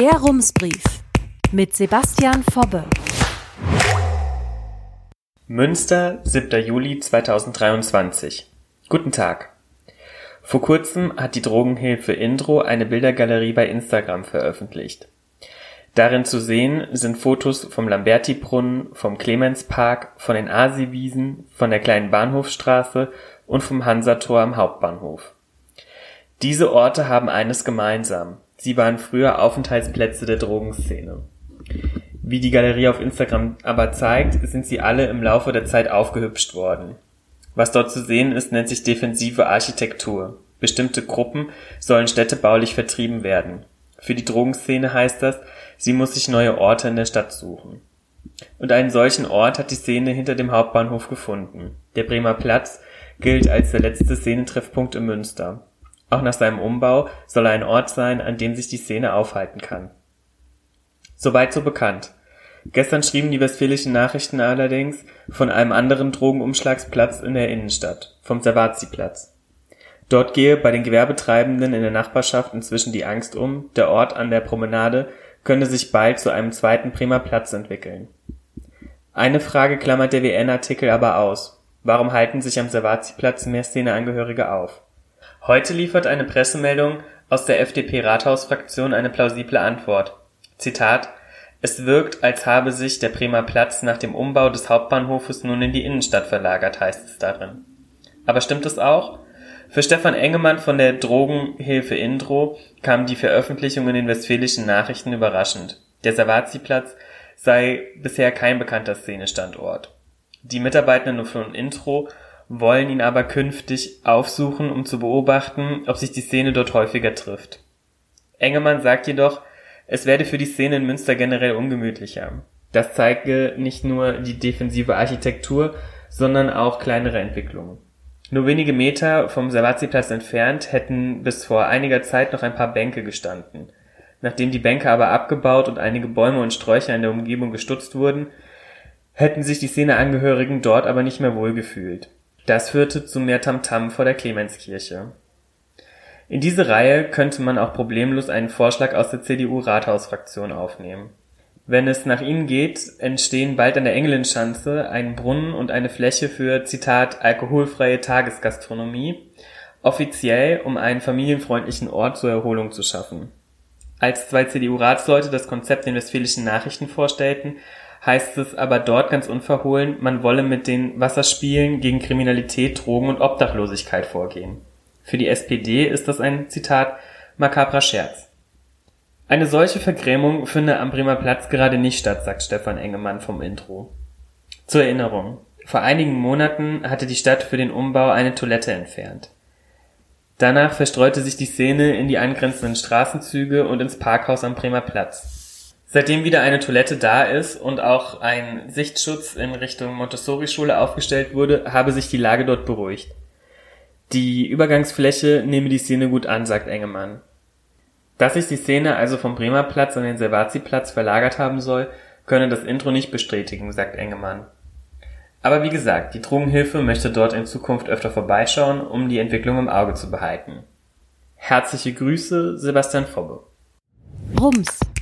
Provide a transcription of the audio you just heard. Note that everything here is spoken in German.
Der Rumsbrief mit Sebastian Fobbe. Münster, 7. Juli 2023. Guten Tag. Vor kurzem hat die Drogenhilfe Indro eine Bildergalerie bei Instagram veröffentlicht. Darin zu sehen sind Fotos vom Lamberti-Brunnen, vom Clemenspark, von den Asi-Wiesen, von der kleinen Bahnhofstraße und vom Hansator am Hauptbahnhof. Diese Orte haben eines gemeinsam. Sie waren früher Aufenthaltsplätze der Drogenszene. Wie die Galerie auf Instagram aber zeigt, sind sie alle im Laufe der Zeit aufgehübscht worden. Was dort zu sehen ist, nennt sich defensive Architektur. Bestimmte Gruppen sollen städtebaulich vertrieben werden. Für die Drogenszene heißt das, sie muss sich neue Orte in der Stadt suchen. Und einen solchen Ort hat die Szene hinter dem Hauptbahnhof gefunden. Der Bremer Platz gilt als der letzte Szenentreffpunkt in Münster. Auch nach seinem Umbau soll er ein Ort sein, an dem sich die Szene aufhalten kann. Soweit so bekannt. Gestern schrieben die Westfälischen Nachrichten allerdings von einem anderen Drogenumschlagsplatz in der Innenstadt, vom Savazzi-Platz. Dort gehe bei den Gewerbetreibenden in der Nachbarschaft inzwischen die Angst um, der Ort an der Promenade könne sich bald zu einem zweiten Bremer Platz entwickeln. Eine Frage klammert der WN-Artikel aber aus. Warum halten sich am Savazzi-Platz mehr Szeneangehörige auf? Heute liefert eine Pressemeldung aus der FDP-Rathausfraktion eine plausible Antwort. Zitat Es wirkt, als habe sich der Bremer Platz nach dem Umbau des Hauptbahnhofes nun in die Innenstadt verlagert, heißt es darin. Aber stimmt es auch? Für Stefan Engemann von der Drogenhilfe Indro kam die Veröffentlichung in den Westfälischen Nachrichten überraschend. Der Savazzi-Platz sei bisher kein bekannter Szenestandort. Die Mitarbeitenden von Intro wollen ihn aber künftig aufsuchen, um zu beobachten, ob sich die Szene dort häufiger trifft. Engemann sagt jedoch, es werde für die Szene in Münster generell ungemütlicher. Das zeige nicht nur die defensive Architektur, sondern auch kleinere Entwicklungen. Nur wenige Meter vom Savazzi-Platz entfernt hätten bis vor einiger Zeit noch ein paar Bänke gestanden. Nachdem die Bänke aber abgebaut und einige Bäume und Sträucher in der Umgebung gestutzt wurden, hätten sich die Szeneangehörigen dort aber nicht mehr wohlgefühlt. Das führte zu mehr Tamtam vor der Clemenskirche. In diese Reihe könnte man auch problemlos einen Vorschlag aus der CDU-Rathausfraktion aufnehmen. Wenn es nach ihnen geht, entstehen bald an der Engelenschanze ein Brunnen und eine Fläche für, Zitat, alkoholfreie Tagesgastronomie, offiziell um einen familienfreundlichen Ort zur Erholung zu schaffen. Als zwei CDU-Ratsleute das Konzept den Westfälischen Nachrichten vorstellten, heißt es aber dort ganz unverhohlen, man wolle mit den Wasserspielen gegen Kriminalität, Drogen und Obdachlosigkeit vorgehen. Für die SPD ist das ein, Zitat, makabrer Scherz. Eine solche Vergrämung finde am Bremer Platz gerade nicht statt, sagt Stefan Engemann vom Intro. Zur Erinnerung. Vor einigen Monaten hatte die Stadt für den Umbau eine Toilette entfernt. Danach verstreute sich die Szene in die angrenzenden Straßenzüge und ins Parkhaus am Bremer Platz. Seitdem wieder eine Toilette da ist und auch ein Sichtschutz in Richtung Montessori-Schule aufgestellt wurde, habe sich die Lage dort beruhigt. Die Übergangsfläche nehme die Szene gut an, sagt Engemann. Dass sich die Szene also vom Bremer Platz an den Servazi-Platz verlagert haben soll, könne das Intro nicht bestätigen, sagt Engemann. Aber wie gesagt, die Drogenhilfe möchte dort in Zukunft öfter vorbeischauen, um die Entwicklung im Auge zu behalten. Herzliche Grüße, Sebastian Fobbe. Rums